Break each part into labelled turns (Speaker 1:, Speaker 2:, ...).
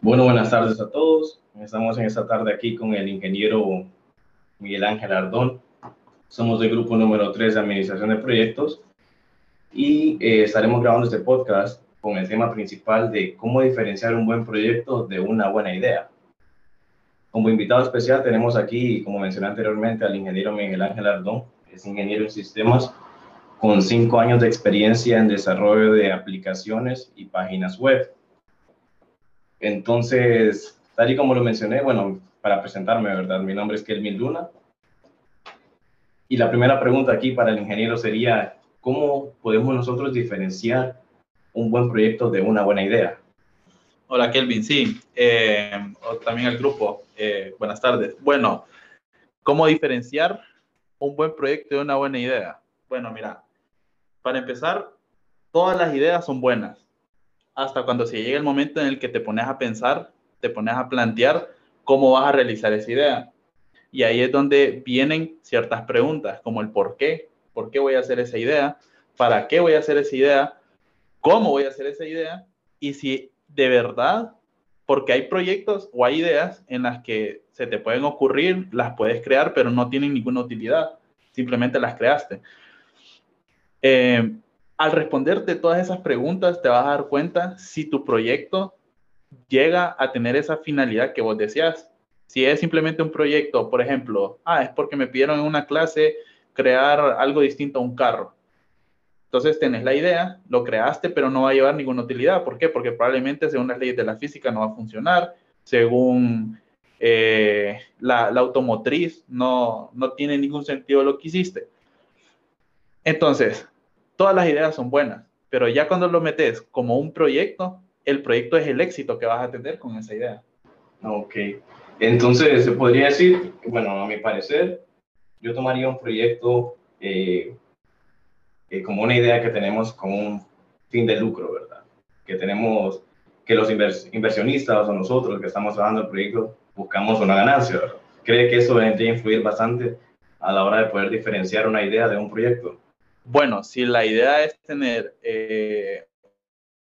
Speaker 1: Bueno, buenas tardes a todos. Estamos en esta tarde aquí con el ingeniero Miguel Ángel Ardón. Somos del grupo número 3 de Administración de Proyectos y eh, estaremos grabando este podcast con el tema principal de cómo diferenciar un buen proyecto de una buena idea. Como invitado especial tenemos aquí, como mencioné anteriormente, al ingeniero Miguel Ángel Ardón. Es ingeniero en sistemas con cinco años de experiencia en desarrollo de aplicaciones y páginas web. Entonces, tal y como lo mencioné, bueno, para presentarme, ¿verdad? Mi nombre es Kelvin Luna. Y la primera pregunta aquí para el ingeniero sería, ¿cómo podemos nosotros diferenciar un buen proyecto de una buena idea?
Speaker 2: Hola Kelvin, sí, eh, también al grupo, eh, buenas tardes. Bueno, ¿cómo diferenciar un buen proyecto de una buena idea? Bueno, mira, para empezar, todas las ideas son buenas, hasta cuando se llega el momento en el que te pones a pensar, te pones a plantear cómo vas a realizar esa idea. Y ahí es donde vienen ciertas preguntas, como el por qué, por qué voy a hacer esa idea, para qué voy a hacer esa idea, cómo voy a hacer esa idea, y si de verdad, porque hay proyectos o hay ideas en las que se te pueden ocurrir, las puedes crear, pero no tienen ninguna utilidad, simplemente las creaste. Eh, al responderte todas esas preguntas, te vas a dar cuenta si tu proyecto llega a tener esa finalidad que vos deseas. Si es simplemente un proyecto, por ejemplo, ah, es porque me pidieron en una clase crear algo distinto a un carro. Entonces tenés la idea, lo creaste, pero no va a llevar ninguna utilidad. ¿Por qué? Porque probablemente según las leyes de la física no va a funcionar, según eh, la, la, automotriz no, no tiene ningún sentido lo que hiciste. Entonces, todas las ideas son buenas, pero ya cuando lo metes como un proyecto, el proyecto es el éxito que vas a tener con esa idea.
Speaker 1: Ok, entonces se podría decir, bueno, a mi parecer, yo tomaría un proyecto eh, eh, como una idea que tenemos con un fin de lucro, ¿verdad? Que tenemos, que los inversionistas o nosotros que estamos trabajando el proyecto buscamos una ganancia, ¿verdad? ¿Cree que eso debería influir bastante a la hora de poder diferenciar una idea de un proyecto?
Speaker 2: Bueno, si la idea es tener eh,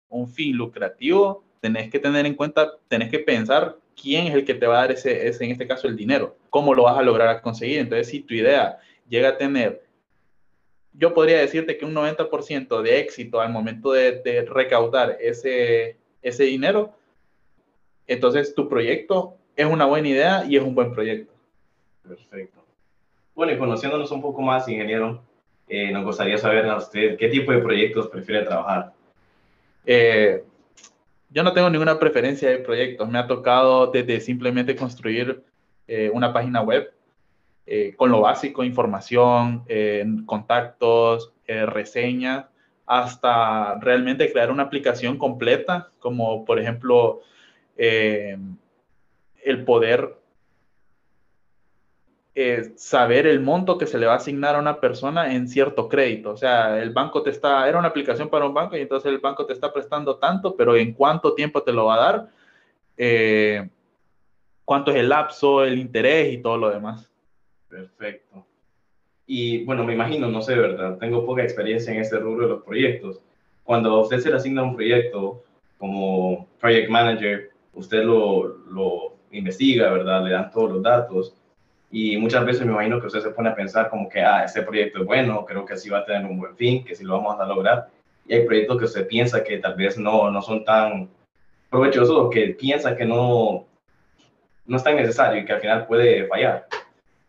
Speaker 2: un fin lucrativo, tenés que tener en cuenta, tenés que pensar quién es el que te va a dar ese, ese, en este caso, el dinero, cómo lo vas a lograr conseguir. Entonces, si tu idea llega a tener, yo podría decirte que un 90% de éxito al momento de, recaudar ese, ese dinero, entonces tu proyecto es una buena idea y es un buen proyecto.
Speaker 1: Perfecto. Bueno, y conociéndonos un poco más, ingeniero, eh, nos gustaría saber a usted qué tipo de proyectos prefiere trabajar.
Speaker 2: Eh, yo no tengo ninguna preferencia de proyectos. Me ha tocado desde simplemente construir eh, una página web con lo básico, información, contactos, reseñas, hasta realmente crear una aplicación completa, como por ejemplo el poder saber el monto que se le va a asignar a una persona en cierto crédito. O sea, el banco te está, era una aplicación para un banco y entonces el banco te está prestando tanto, pero en cuánto tiempo te lo va a dar, eh, cuánto es el lapso, el interés y todo lo demás.
Speaker 1: Perfecto. Y bueno, me imagino, no sé, ¿verdad? Tengo poca experiencia en este rubro de los proyectos. Cuando usted se le asigna un proyecto como project manager, usted lo, lo investiga, ¿verdad? Le dan todos los datos y muchas veces me imagino que usted se pone a pensar como que, ah, este proyecto es bueno, creo que sí va a tener un buen fin, que sí lo vamos a lograr. Y hay proyectos que usted piensa que tal vez no, no son tan provechosos o que piensa que no, no es tan necesario y que al final puede fallar.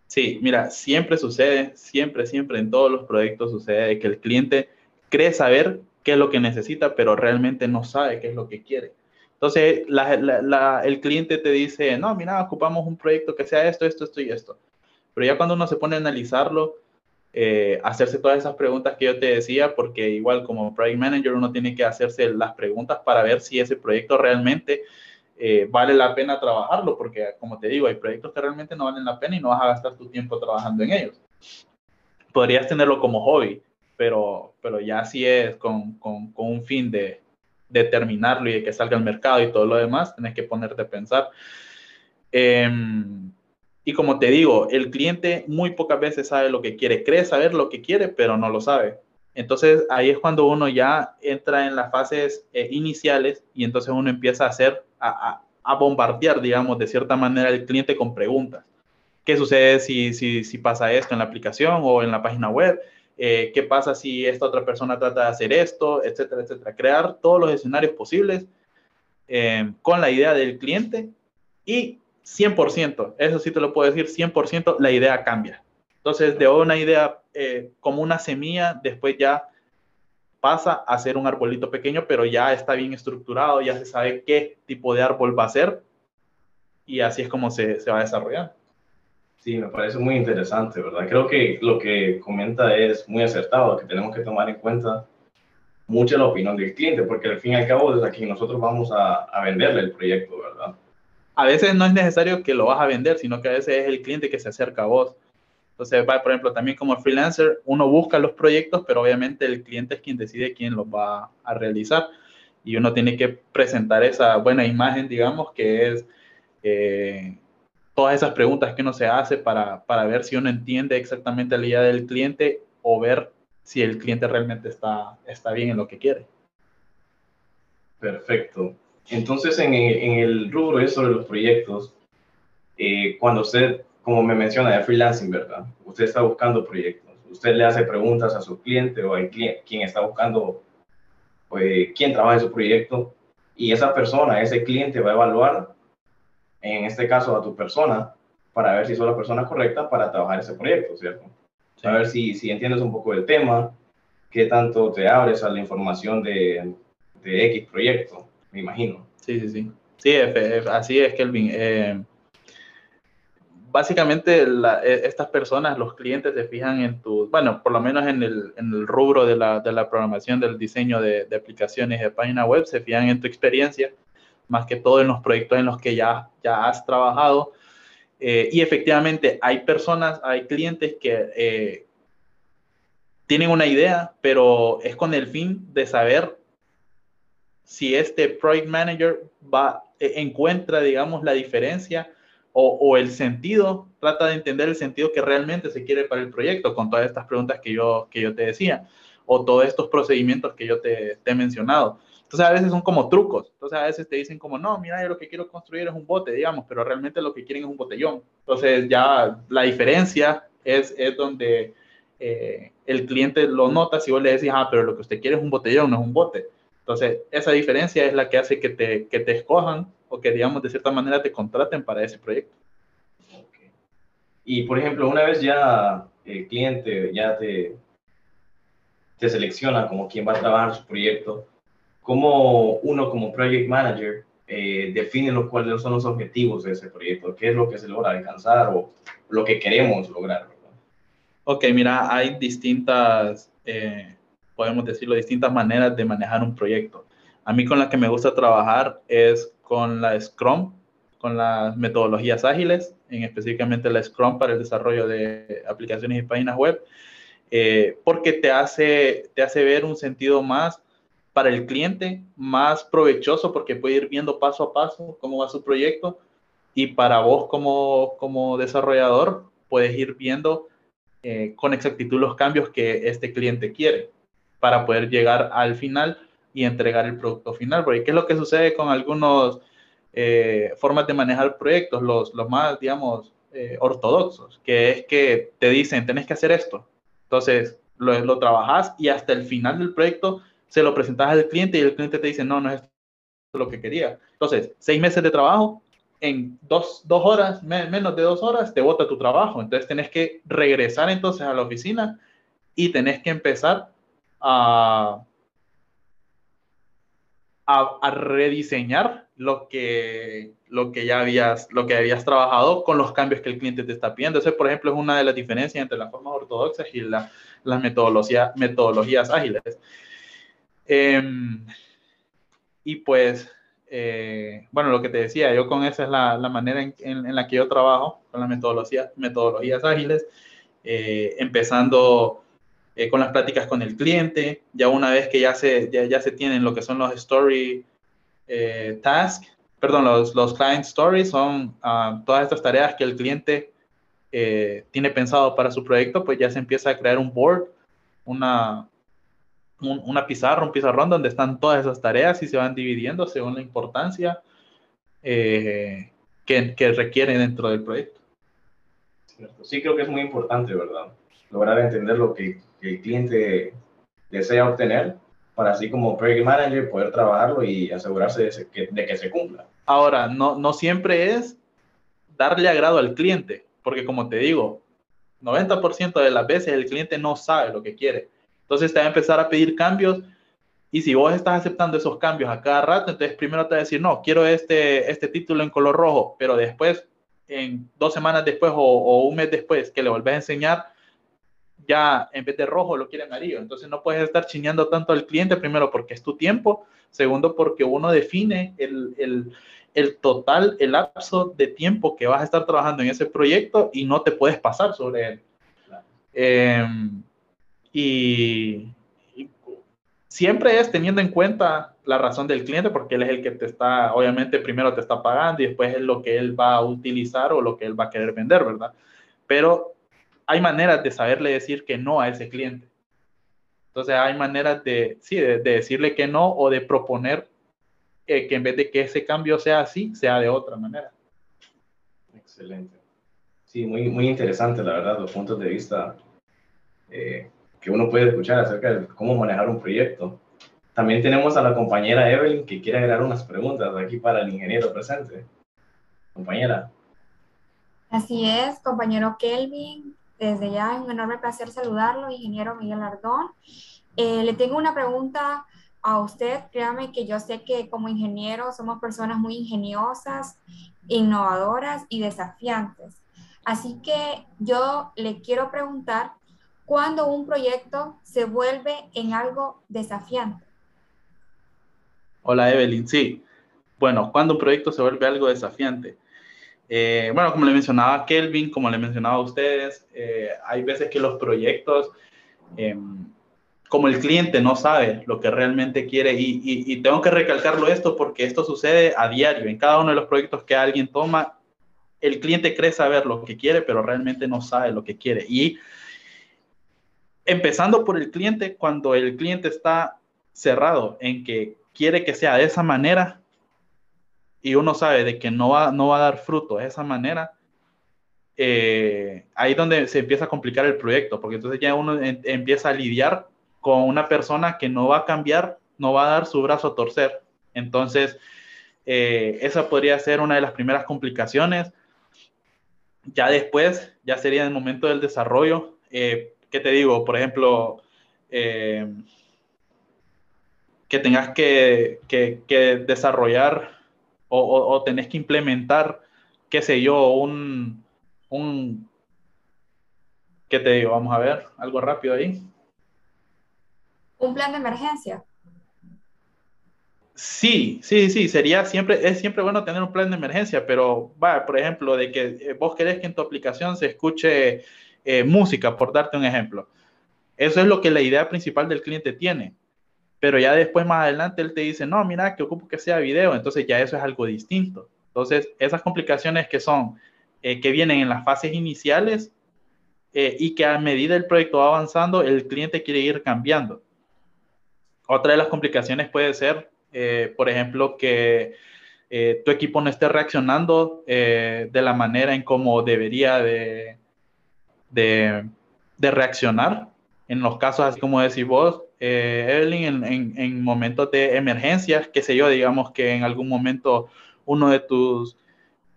Speaker 2: Sí, mira, siempre sucede, siempre, siempre en todos los proyectos sucede que el cliente cree saber qué es lo que necesita, pero realmente no sabe qué es lo que quiere. Entonces, el cliente te dice, no, mira, ocupamos un proyecto que sea esto, esto, esto y esto. Pero ya cuando uno se pone a analizarlo, eh, hacerse todas esas preguntas que yo te decía, porque igual como project manager uno tiene que hacerse las preguntas para ver si ese proyecto realmente eh, vale la pena trabajarlo, porque como te digo, hay proyectos que realmente no valen la pena y no vas a gastar tu tiempo trabajando en ellos. Podrías tenerlo como hobby, pero, pero ya si es con, con, con un fin de, determinarlo y de que salga al mercado y todo lo demás, tenés que ponerte a pensar. Em, y como te digo, el cliente muy pocas veces sabe lo que quiere, cree saber lo que quiere, pero no lo sabe. Entonces ahí es cuando uno ya entra en las fases eh, iniciales y entonces uno empieza a hacer, a, a bombardear, digamos, de cierta manera el cliente con preguntas. ¿Qué sucede si, si, si pasa esto en la aplicación o en la página web? Eh, ¿Qué pasa si esta otra persona trata de hacer esto? Etcétera, etcétera. Crear todos los escenarios posibles eh, con la idea del cliente y 100%, eso sí te lo puedo decir, 100% la idea cambia. Entonces, de una idea eh, como una semilla, después ya pasa a ser un arbolito pequeño, pero ya está bien estructurado, ya se sabe qué tipo de árbol va a ser y así es como se, se va a desarrollar.
Speaker 1: Sí, me parece muy interesante, ¿verdad? Creo que lo que comenta es muy acertado, que tenemos que tomar en cuenta mucho la opinión del cliente, porque al fin y al cabo desde aquí nosotros vamos a, a venderle el proyecto, ¿verdad?
Speaker 2: A veces no es necesario que lo vas a vender, sino que a veces es el cliente que se acerca a vos. Entonces, por ejemplo, también como freelancer, uno busca los proyectos, pero obviamente el cliente es quien decide quién los va a realizar. Y uno tiene que presentar esa buena imagen, digamos, que es eh, todas esas preguntas que uno se hace para, para ver si uno entiende exactamente la idea del cliente o ver si el cliente realmente está, está bien en lo que quiere.
Speaker 1: Perfecto. Entonces, en, el rubro de los proyectos, eh, cuando usted como me menciona, de freelancing, ¿verdad? Usted está buscando proyectos, usted le hace preguntas a su cliente o cliente, quien está buscando, pues, quién trabaja en su proyecto, y esa persona, ese cliente va a evaluar, en este caso a tu persona, para ver si sos la persona correcta para trabajar ese proyecto, ¿cierto? A ver si, si entiendes un poco del tema, qué tanto te abres a la información de, de X proyecto, me imagino.
Speaker 2: Sí, sí, sí. Sí, así es, Kelvin. Eh, básicamente e, estas personas, los clientes se fijan en tu, bueno, por lo menos en el, en el rubro de la, de la, programación, del diseño de, de, aplicaciones de página web, se fijan en tu experiencia, más que todo en los proyectos en los que ya, ya has trabajado. Eh, y efectivamente hay personas, hay clientes que eh, tienen una idea, pero es con el fin de saber si este project manager va, e, encuentra, digamos, la diferencia o, el sentido, trata de entender el sentido que realmente se quiere para el proyecto con todas estas preguntas que yo, que yo te decía o todos estos procedimientos que yo te, he mencionado. Entonces a veces son como trucos. Entonces a veces te dicen como, no, mira, yo lo que quiero construir es un bote, digamos, pero realmente lo que quieren es un botellón. Entonces ya la diferencia es, es donde eh, el cliente lo nota si vos le decís, ah, pero lo que usted quiere es un botellón, no es un bote. Entonces esa diferencia es la que hace que te, que te escojan o que, digamos, de cierta manera te contraten para ese proyecto.
Speaker 1: Y, por ejemplo, una vez ya el cliente ya te, te selecciona como quien va a trabajar su proyecto, ¿cómo uno como project manager eh, define lo, cuáles son los objetivos de ese proyecto? ¿Qué es lo que se logra alcanzar o lo que queremos lograr?
Speaker 2: Ok, mira, hay distintas, eh, podemos decirlo, distintas maneras de manejar un proyecto. A mí con la que me gusta trabajar es con la Scrum, con las metodologías ágiles, en específicamente la Scrum para el desarrollo de aplicaciones y páginas web, eh, porque te hace, te hace ver un sentido más para el cliente, más provechoso, porque puede ir viendo paso a paso cómo va su proyecto, y para vos como, como desarrollador, puedes ir viendo eh, con exactitud los cambios que este cliente quiere para poder llegar al final y entregar el producto final. Porque ¿qué es lo que sucede con algunos eh, formas de manejar proyectos, los, los más, digamos, eh, ortodoxos? Que es que te dicen, tenés que hacer esto. Entonces, lo, lo trabajas y hasta el final del proyecto se lo presentas al cliente y el cliente te dice, no, no es lo que quería. Entonces, seis meses de trabajo, en dos, dos horas, menos de dos horas, te bota tu trabajo. Entonces, tenés que regresar entonces a la oficina y tenés que empezar a, a, rediseñar lo que, lo, que ya habías, lo que habías trabajado con los cambios que el cliente te está pidiendo. Eso, por ejemplo, es una de las diferencias entre las formas ortodoxas y la, las metodología, metodologías ágiles. Em, y pues, eh, bueno, lo que te decía, yo con esa es la, la manera en, en, la que yo trabajo, con las metodologías, metodologías ágiles, eh, empezando eh, con las pláticas con el cliente, ya una vez que ya se, ya, ya se tienen lo que son los story eh, tasks, perdón, los, los client stories son uh, todas estas tareas que el cliente eh, tiene pensado para su proyecto, pues ya se empieza a crear un board, una, una pizarra, un pizarrón donde están todas esas tareas y se van dividiendo según la importancia. eh, que, que requiere dentro del proyecto.
Speaker 1: Sí, creo que es muy importante, ¿verdad? Lograr entender lo que, el cliente desea obtener para así como project manager poder trabajarlo y asegurarse de, que, de que se cumpla.
Speaker 2: Ahora, no, no siempre es darle agrado al cliente, porque como te digo, 90% de las veces el cliente no sabe lo que quiere. Entonces te va a empezar a pedir cambios y si vos estás aceptando esos cambios a cada rato, entonces primero te va a decir, no, quiero este, este título en color rojo, pero después, en dos semanas después o, un mes después que le volvés a enseñar, ya en vez de rojo lo quiere amarillo. Entonces no puedes estar chiñando tanto al cliente, primero porque es tu tiempo, segundo porque uno define el, el, el total, el lapso de tiempo que vas a estar trabajando en ese proyecto y no te puedes pasar sobre él. Em, y, siempre es teniendo en cuenta la razón del cliente, porque él es el que te está, obviamente primero te está pagando y después es lo que él va a utilizar o lo que él va a querer vender, ¿verdad? Pero hay maneras de saberle decir que no a ese cliente. Entonces hay maneras de, sí, de, decirle que no o de proponer que en vez de que ese cambio sea así, sea de otra manera.
Speaker 1: Excelente. Sí, muy, muy interesante, la verdad, los puntos de vista eh, que uno puede escuchar acerca de cómo manejar un proyecto. También tenemos a la compañera Evelyn que quiere agregar unas preguntas aquí para el ingeniero presente. Compañera.
Speaker 3: Así es, compañero Kelvin. Desde ya es un enorme placer saludarlo, ingeniero Miguel Ardón. Eh, le tengo una pregunta a usted. Créame que yo sé que como ingeniero somos personas muy ingeniosas, innovadoras y desafiantes. Así que yo le quiero preguntar cuando un proyecto se vuelve en algo desafiante?
Speaker 2: Hola Evelyn, sí. Bueno, cuando un proyecto se vuelve algo desafiante. Eh, bueno, como le mencionaba Kelvin, como le mencionaba a ustedes, eh, hay veces que los proyectos, em, como el cliente no sabe lo que realmente quiere, y, y, tengo que recalcarlo esto porque esto sucede a diario, en cada uno de los proyectos que alguien toma, el cliente cree saber lo que quiere, pero realmente no sabe lo que quiere. Y empezando por el cliente, cuando el cliente está cerrado en que quiere que sea de esa manera y uno sabe de que no va, no va a dar fruto de esa manera, eh, ahí donde se empieza a complicar el proyecto, porque entonces ya uno empieza a lidiar con una persona que no va a cambiar, no va a dar su brazo a torcer. Entonces, eh, esa podría ser una de las primeras complicaciones. Ya después, ya sería el momento del desarrollo. Eh, ¿qué te digo? Por ejemplo, eh, que tengas que, desarrollar o, tenés que implementar, qué sé yo, un, un, ¿qué te digo? Vamos a ver, algo rápido ahí.
Speaker 3: Un plan de emergencia.
Speaker 2: Sí, sí, sí, sería siempre, es siempre bueno tener un plan de emergencia, pero va, por ejemplo, de que eh, vos querés que en tu aplicación se escuche eh, música, por darte un ejemplo. Eso es lo que la idea principal del cliente tiene. Pero ya después, más adelante, él te dice, no, mira, que ocupo que sea video. Entonces ya eso es algo distinto. Entonces, esas complicaciones que son, eh, que vienen en las fases iniciales eh, y que a medida el proyecto va avanzando, el cliente quiere ir cambiando. Otra de las complicaciones puede ser, por ejemplo, que tu equipo no esté reaccionando de la manera en como debería de, de, reaccionar en los casos, así como decís vos, eh, Evelyn, en, momentos de emergencias, qué sé yo, digamos que en algún momento uno de tus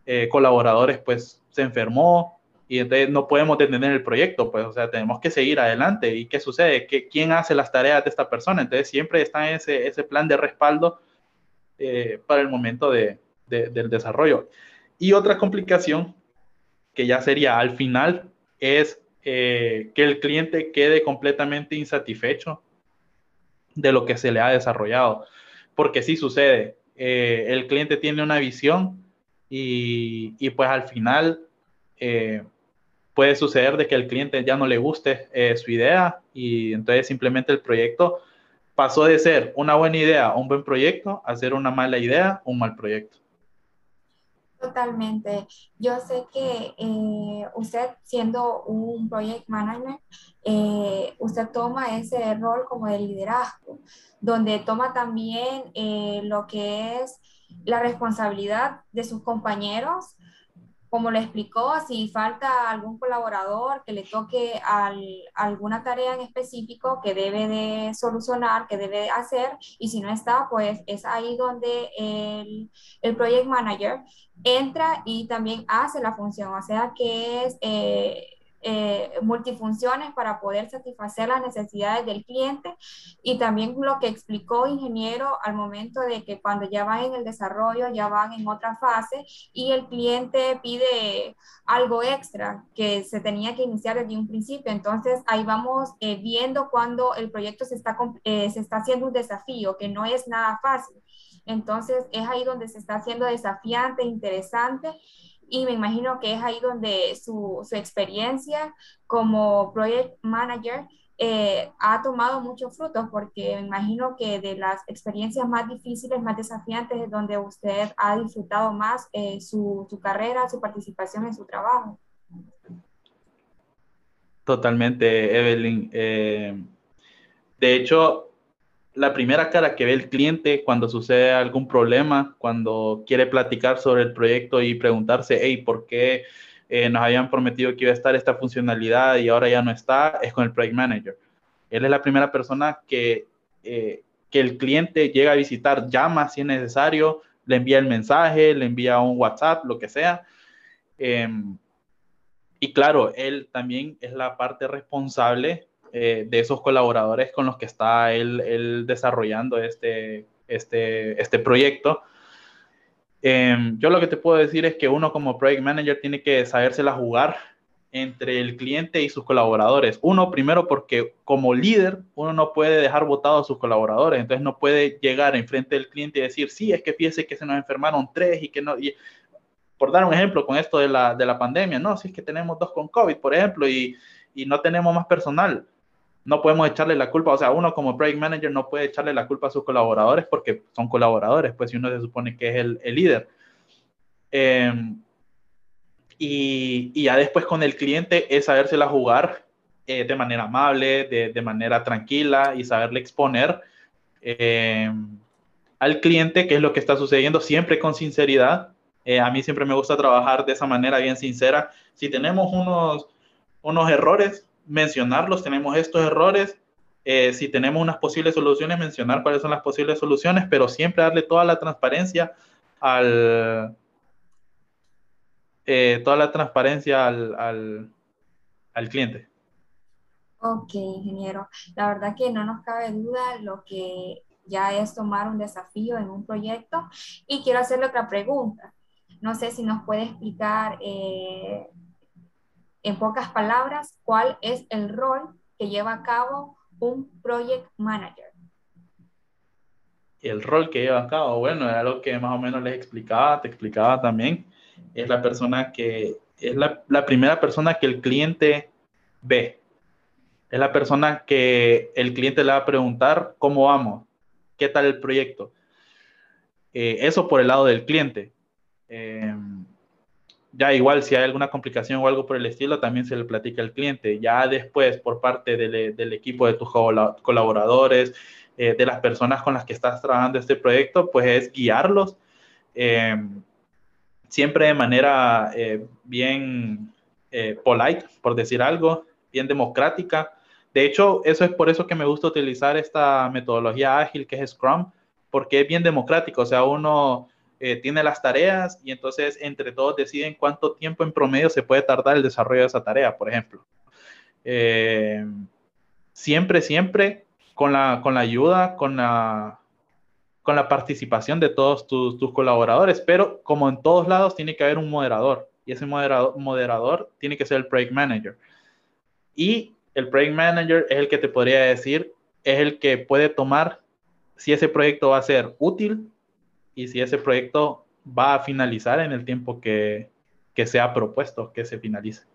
Speaker 2: eh, colaboradores pues se enfermó y entonces no podemos detener el proyecto, pues, o sea, tenemos que seguir adelante. ¿Y qué sucede? ¿Qué, ¿Quién hace las tareas de esta persona? Entonces siempre está ese, ese plan de respaldo eh, para el momento de, del desarrollo. Y otra complicación que ya sería al final es eh, que el cliente quede completamente insatisfecho de lo que se le ha desarrollado. Porque sí sucede, eh, el cliente tiene una visión y, y pues al final eh, puede suceder de que el cliente ya no le guste su idea y entonces simplemente el proyecto pasó de ser una buena idea, un buen proyecto, a ser una mala idea, un mal proyecto.
Speaker 3: Totalmente. Yo sé que eh, usted siendo un project manager, eh, usted toma ese rol como de liderazgo, donde toma también eh, lo que es la responsabilidad de sus compañeros como le explicó, si falta algún colaborador que le toque alguna tarea en específico que debe de solucionar, que debe hacer, y si no está, pues es ahí donde el, el project manager entra y también hace la función, o sea que es eh, eh, multifunciones para poder satisfacer las necesidades del cliente y también lo que explicó ingeniero al momento de que cuando ya van en el desarrollo, ya van en otra fase y el cliente pide algo extra que se tenía que iniciar desde un principio. Entonces ahí vamos eh, viendo cuando el proyecto se está, eh, se está haciendo un desafío, que no es nada fácil. Entonces es ahí donde se está haciendo desafiante, interesante y me imagino que es ahí donde su, su experiencia como project manager eh, ha tomado muchos frutos porque me imagino que de las experiencias más difíciles, más desafiantes, es donde usted ha disfrutado más eh, su, su, carrera, su participación en su trabajo.
Speaker 2: Totalmente, Evelyn. Eh, de hecho, la primera cara que ve el cliente cuando sucede algún problema, cuando quiere platicar sobre el proyecto y preguntarse, hey, ¿por qué eh, nos habían prometido que iba a estar esta funcionalidad y ahora ya no está? Es con el Project Manager. Él es la primera persona que, eh, que el cliente llega a visitar, llama si es necesario, le envía el mensaje, le envía un WhatsApp, lo que sea. Em, y claro, él también es la parte responsable eh, de esos colaboradores con los que está él, desarrollando este, este, este proyecto. Em, yo lo que te puedo decir es que uno como project manager tiene que sabérsela jugar entre el cliente y sus colaboradores. Uno, primero, porque como líder, uno no puede dejar votados a sus colaboradores, entonces no puede llegar enfrente del cliente y decir, sí, es que fíjese que se nos enfermaron tres y que no... Y, por dar un ejemplo con esto de la, de la pandemia, no, si es que tenemos dos con COVID, por ejemplo, y, y no tenemos más personal no podemos echarle la culpa, o sea, uno como project manager no puede echarle la culpa a sus colaboradores porque son colaboradores, pues si uno se supone que es el, el líder. Em, y, y, ya después con el cliente es sabérsela jugar eh, de manera amable, de, de, manera tranquila y saberle exponer em, al cliente qué es lo que está sucediendo, siempre con sinceridad. Eh, a mí siempre me gusta trabajar de esa manera bien sincera. Si tenemos unos, unos errores, mencionarlos, tenemos estos errores, eh, si tenemos unas posibles soluciones, mencionar cuáles son las posibles soluciones, pero siempre darle toda la transparencia al, eh, toda la transparencia al, al, al, cliente.
Speaker 3: Ok, ingeniero. La verdad que no nos cabe duda lo que ya es tomar un desafío en un proyecto. Y quiero hacerle otra pregunta. No sé si nos puede explicar eh, en pocas palabras, ¿cuál es el rol que lleva a cabo un project manager?
Speaker 2: El rol que lleva a cabo, bueno, era lo que más o menos les explicaba, te explicaba también. Es la persona que, es la, primera persona que el cliente ve. Es la persona que el cliente le va a preguntar cómo vamos, qué tal el proyecto. Eh, eso por el lado del cliente. Eh, ya igual si hay alguna complicación o algo por el estilo, también se le platica al cliente. Ya después, por parte del, equipo de tus colaboradores, eh, de las personas con las que estás trabajando este proyecto, pues es guiarlos eh, siempre de manera eh, bien eh, polite, por decir algo, bien democrática. De hecho, eso es por eso que me gusta utilizar esta metodología ágil que es Scrum, porque es bien democrático, o sea, uno eh, tiene las tareas y entonces entre todos deciden cuánto tiempo en promedio se puede tardar el desarrollo de esa tarea, por ejemplo. Eh, siempre, siempre con la, con la ayuda, con la, con la participación de todos tus, tus, colaboradores, pero como en todos lados tiene que haber un moderador y ese moderador, moderador tiene que ser el project manager. Y el project manager es el que te podría decir, es el que puede tomar si ese proyecto va a ser útil y si ese proyecto va a finalizar en el tiempo que, que se ha propuesto que se finalice.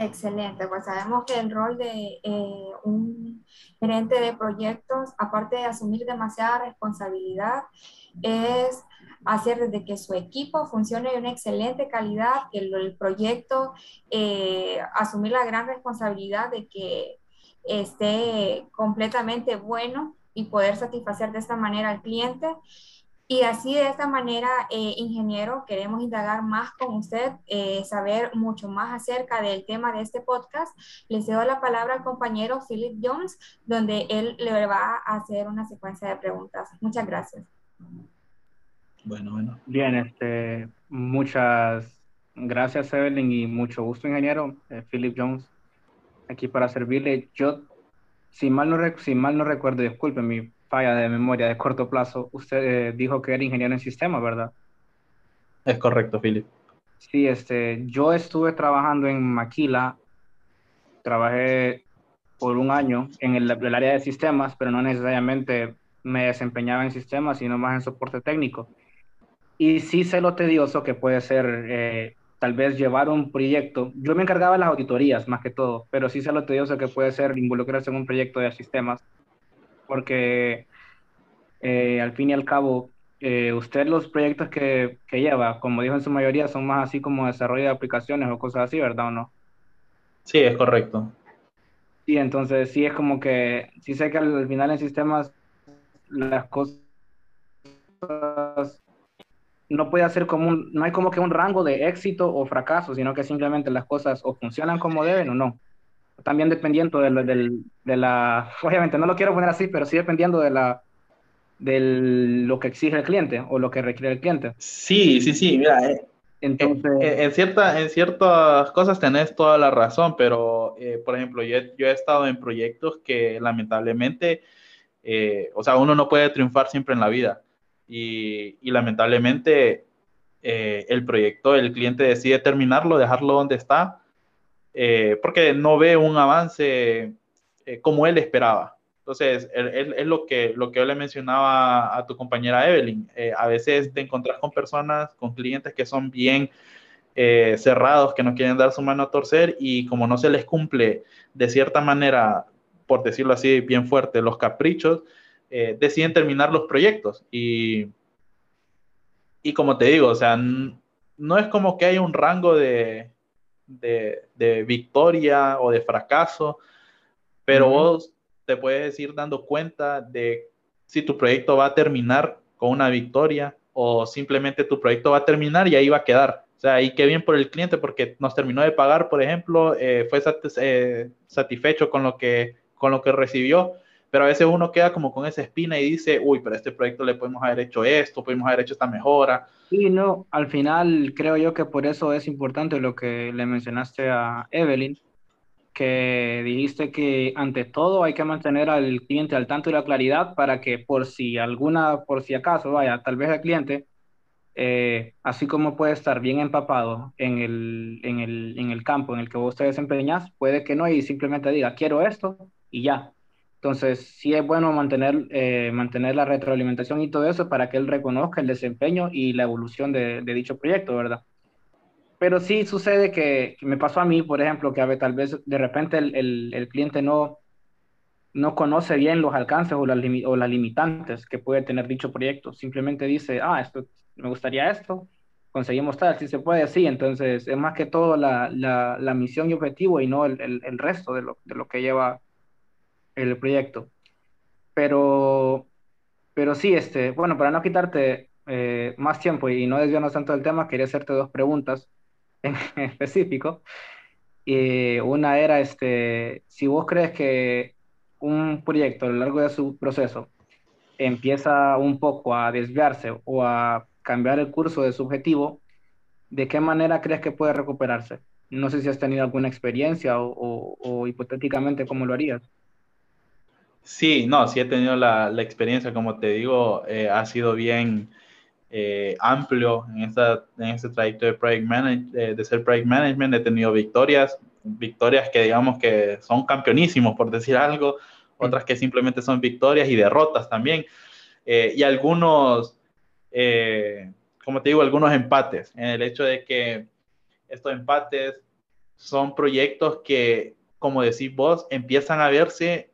Speaker 3: Excelente, pues sabemos que el rol de eh, un gerente de proyectos, aparte de asumir demasiada responsabilidad, es hacer desde que su equipo funcione de una excelente calidad, que el, proyecto, eh, asumir la gran responsabilidad de que esté completamente bueno y poder satisfacer de esta manera al cliente. Y así de esta manera, eh, ingeniero, queremos indagar más con usted, eh, saber mucho más acerca del tema de este podcast. Les cedo la palabra al compañero Philip Jones, donde él le va a hacer una secuencia de preguntas. Muchas gracias.
Speaker 4: Bueno, bueno. Bien, este, muchas gracias, Evelyn, y mucho gusto, ingeniero. Eh, Philip Jones, aquí para servirle. Yo, si mal no, si mal no recuerdo, disculpe mi falla de memoria de corto plazo, usted eh, dijo que era ingeniero en sistemas, ¿verdad?
Speaker 2: Es correcto, Philip.
Speaker 4: Sí, este, yo estuve trabajando en Maquila, trabajé por un año en el, área de sistemas, pero no necesariamente me desempeñaba en sistemas, sino más en soporte técnico. Y sí sé lo tedioso que puede ser eh, tal vez llevar un proyecto. Yo me encargaba de las auditorías más que todo, pero sí sé lo tedioso que puede ser involucrarse en un proyecto de sistemas porque eh, al fin y al cabo, eh, usted los proyectos que, que, lleva, como dijo en su mayoría, son más así como desarrollo de aplicaciones o cosas así, ¿verdad o no?
Speaker 2: Sí, es correcto.
Speaker 4: Sí, entonces sí es como que, sí sé que al, final en sistemas las cosas no puede ser como un, no hay como que un rango de éxito o fracaso, sino que simplemente las cosas o funcionan como deben o no también dependiendo de, de, la, obviamente no lo quiero poner así, pero sí dependiendo de la de lo que exige el cliente o lo que requiere el cliente.
Speaker 2: Sí, sí, sí, mira, eh, Entonces, en, en, cierta, en ciertas cosas tenés toda la razón, pero eh, por ejemplo, yo, yo, he estado en proyectos que lamentablemente, eh, o sea, uno no puede triunfar siempre en la vida y, lamentablemente el proyecto, el cliente decide terminarlo, dejarlo donde está eh, porque no ve un avance eh, como él esperaba. Entonces, es lo, que, lo que yo le mencionaba a tu compañera Evelyn. Eh, a veces te encontrás con personas, con clientes que son bien cerrados, que no quieren dar su mano a torcer y como no se les cumple de cierta manera, por decirlo así, bien fuerte, los caprichos, deciden terminar los proyectos. Y, y como te digo, o sea, no es como que hay un rango de, de, victoria o de fracaso, pero vos te puedes ir dando cuenta de si tu proyecto va a terminar con una victoria o simplemente tu proyecto va a terminar y ahí va a quedar. O sea, y qué bien por el cliente porque nos terminó de pagar, por ejemplo, eh, fue eh, satisfecho con lo, que, con lo que recibió, pero a veces uno queda como con esa espina y dice, uy, pero este proyecto le podemos haber hecho esto, podemos haber hecho esta mejora.
Speaker 4: Sí, no, al final creo yo que por eso es importante lo que le mencionaste a Evelyn, que dijiste que ante todo hay que mantener al cliente al tanto y la claridad para que por si alguna, por si acaso, vaya, tal vez el cliente, eh, así como puede estar bien empapado en el, en, el, en el campo en el que vos te desempeñas, puede que no y simplemente diga, quiero esto y ya, entonces, sí es bueno mantener, eh, mantener la retroalimentación y todo eso para que él reconozca el desempeño y la evolución de, de dicho proyecto, ¿verdad? Pero sí sucede que, me pasó a mí, por ejemplo, que a ver, tal vez de repente el, el, cliente no, no conoce bien los alcances o las, o las limitantes que puede tener dicho proyecto. Simplemente dice, ah, esto, me gustaría esto, conseguimos tal, si se puede, sí. Entonces, es más que todo la, la, la misión y objetivo y no el, el resto de lo, de lo que lleva el proyecto. Pero, pero sí, este, bueno, para no quitarte eh, más tiempo y no desviarnos tanto del tema, quería hacerte dos preguntas en específico. y una era, este, si vos crees que un proyecto a lo largo de su proceso empieza un poco a desviarse o a cambiar el curso de su objetivo, ¿de qué manera crees que puede recuperarse? No sé si has tenido alguna experiencia o, o hipotéticamente cómo lo harías.
Speaker 2: Sí, no, sí he tenido la, la experiencia, como te digo, eh, ha sido bien eh, amplio en, esta, en este trayecto de, project manage, de ser project management. He tenido victorias, victorias que digamos que son campeonísimos, por decir algo, otras que simplemente son victorias y derrotas también. Eh, y algunos, como te digo, algunos empates, en el hecho de que estos empates son proyectos que, como decís vos, empiezan a verse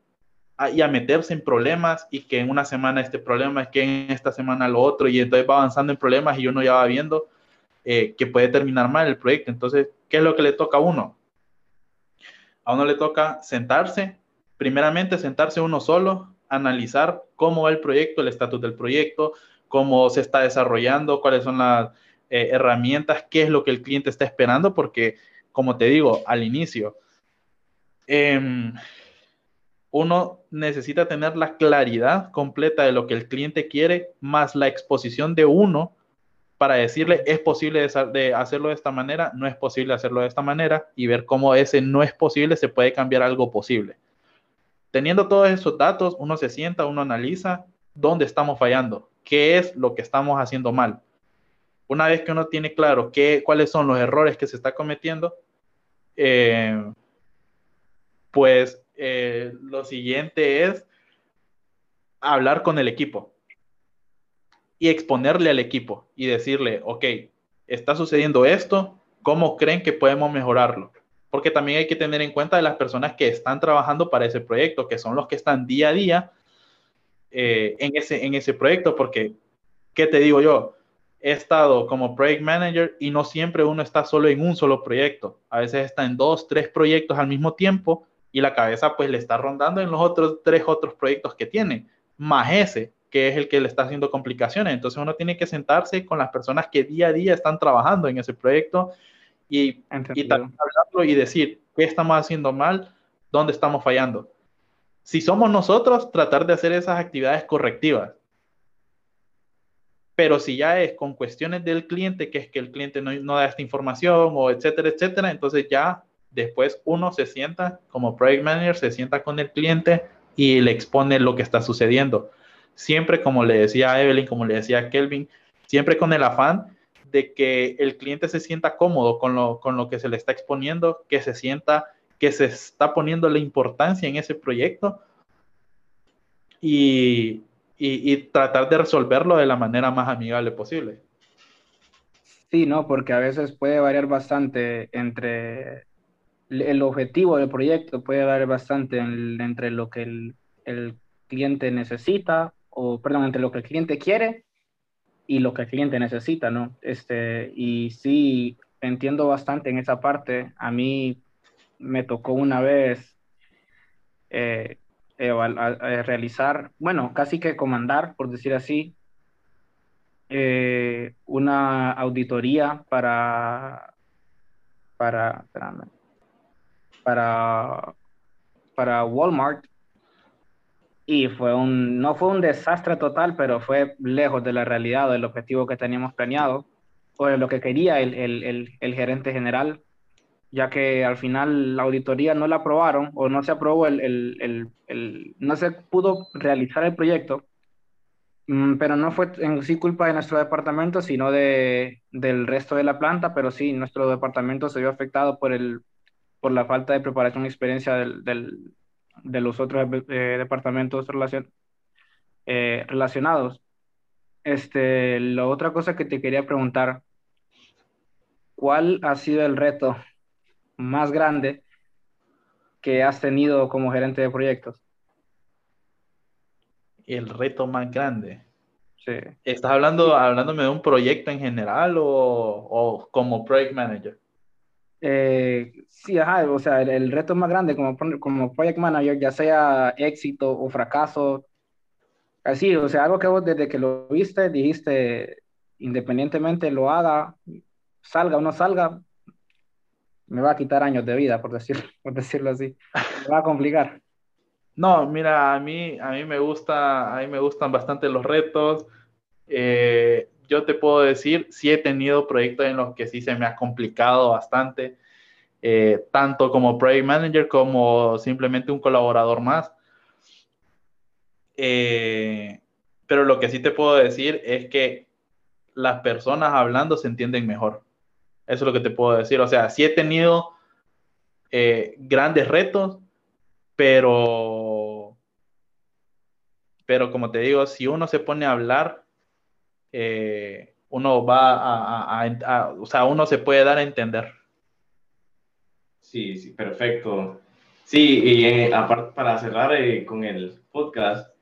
Speaker 2: y a meterse en problemas y que en una semana este problema es que en esta semana lo otro y entonces va avanzando en problemas y uno ya va viendo eh, que puede terminar mal el proyecto. Entonces, ¿qué es lo que le toca a uno? A uno le toca sentarse, primeramente sentarse uno solo, analizar cómo va el proyecto, el estatus del proyecto, cómo se está desarrollando, cuáles son las eh, herramientas, qué es lo que el cliente está esperando, porque como te digo al inicio, em, uno necesita tener la claridad completa de lo que el cliente quiere, más la exposición de uno para decirle es posible de hacerlo de esta manera, no es posible hacerlo de esta manera y ver cómo ese no es posible se puede cambiar algo posible. Teniendo todos esos datos, uno se sienta, uno analiza dónde estamos fallando, qué es lo que estamos haciendo mal. Una vez que uno tiene claro qué, cuáles son los errores que se está cometiendo, eh, pues eh, lo siguiente es hablar con el equipo y exponerle al equipo y decirle, ok, está sucediendo esto, ¿cómo creen que podemos mejorarlo? Porque también hay que tener en cuenta de las personas que están trabajando para ese proyecto, que son los que están día a día eh, en, ese, en ese proyecto, porque, ¿qué te digo yo? He estado como project manager y no siempre uno está solo en un solo proyecto. A veces está en dos, tres proyectos al mismo tiempo y la cabeza pues le está rondando en los otros tres otros proyectos que tiene, más ese que es el que le está haciendo complicaciones. Entonces uno tiene que sentarse con las personas que día a día están trabajando en ese proyecto y, y también hablarlo y decir qué estamos haciendo mal, dónde estamos fallando. Si somos nosotros, tratar de hacer esas actividades correctivas. Pero si ya es con cuestiones del cliente, que es que el cliente no, no da esta información o etcétera, etcétera, entonces ya después uno se sienta como project manager, se sienta con el cliente y le expone lo que está sucediendo. Siempre, como le decía Evelyn, como le decía Kelvin, siempre con el afán de que el cliente se sienta cómodo con lo, con lo que se le está exponiendo, que se sienta que se está poniendo la importancia en ese proyecto y, y tratar de resolverlo de la manera más amigable posible.
Speaker 4: Sí, no, porque a veces puede variar bastante entre el objetivo del proyecto puede variar bastante entre lo que el, el, cliente necesita, o perdón, entre lo que el cliente quiere y lo que el cliente necesita, ¿no? Este, y sí, entiendo bastante en esa parte. A mí me tocó una vez eh, realizar, bueno, casi que comandar, por decir así, eh, una auditoría para, para, para, para Walmart. Y fue un, no fue un desastre total, pero fue lejos de la realidad del objetivo que teníamos planeado o de lo que quería el, el, el, gerente general, ya que al final la auditoría no la aprobaron o no se aprobó el, no se pudo realizar el proyecto, mm, pero no fue en sí culpa de nuestro departamento, sino de, del resto de la planta, pero sí, nuestro departamento se vio afectado por el, por la falta de preparación y experiencia del, del, de los otros eh, departamentos relacion, eh, relacionados. Este, la otra cosa que te quería preguntar, ¿cuál ha sido el reto más grande que has tenido como gerente de proyectos?
Speaker 2: El reto más grande.
Speaker 4: Sí.
Speaker 2: ¿Estás hablando, hablándome de un proyecto en general o, o como project manager?
Speaker 4: Eh, sí, ajá, o sea, el, reto más grande como, como project manager, ya sea éxito o fracaso, así, o sea, algo que vos desde que lo viste dijiste, independientemente lo haga, salga o no salga, me va a quitar años de vida, por, decir, por decirlo así, me va a complicar.
Speaker 2: No, mira, a mí, a mí me gusta, a mí me gustan bastante los retos. Eh, yo te puedo decir, sí he tenido proyectos en los que sí se me ha complicado bastante, eh, tanto como project manager como simplemente un colaborador más. Eh, pero lo que sí te puedo decir es que las personas hablando se entienden mejor. Eso es lo que te puedo decir. O sea, sí he tenido eh, grandes retos, pero, pero como te digo, si uno se pone a hablar, eh, uno va a, o sea, uno se puede dar a entender.
Speaker 1: Sí, sí, perfecto. Sí, y eh, aparte para cerrar eh, con el podcast,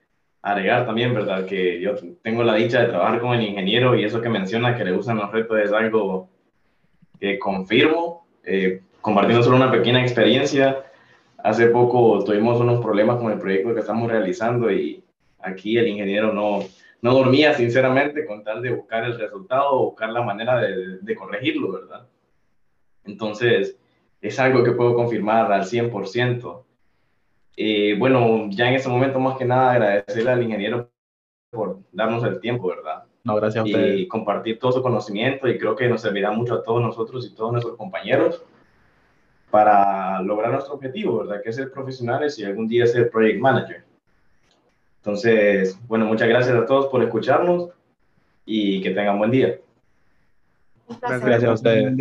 Speaker 1: agregar también, ¿verdad? Que yo tengo la dicha de trabajar con el ingeniero y eso que menciona que le gustan los retos es algo que confirmo, compartiendo solo una pequeña experiencia. Hace poco tuvimos unos problemas con el proyecto que estamos realizando y aquí el ingeniero no, no dormía sinceramente con tal de buscar el resultado o buscar la manera de, de corregirlo, ¿verdad? Entonces, es algo que puedo confirmar al 100%. Y bueno, ya en ese momento más que nada agradecerle al ingeniero por darnos el tiempo, ¿verdad?
Speaker 2: No, gracias a
Speaker 1: Y compartir todo su conocimiento y creo que nos servirá mucho a todos nosotros y todos nuestros compañeros para lograr nuestro objetivo, ¿verdad? Que es ser profesionales y algún día ser project manager. Entonces, bueno, muchas gracias a todos por escucharnos y que tengan buen día.
Speaker 3: Placer.
Speaker 2: Gracias a ustedes.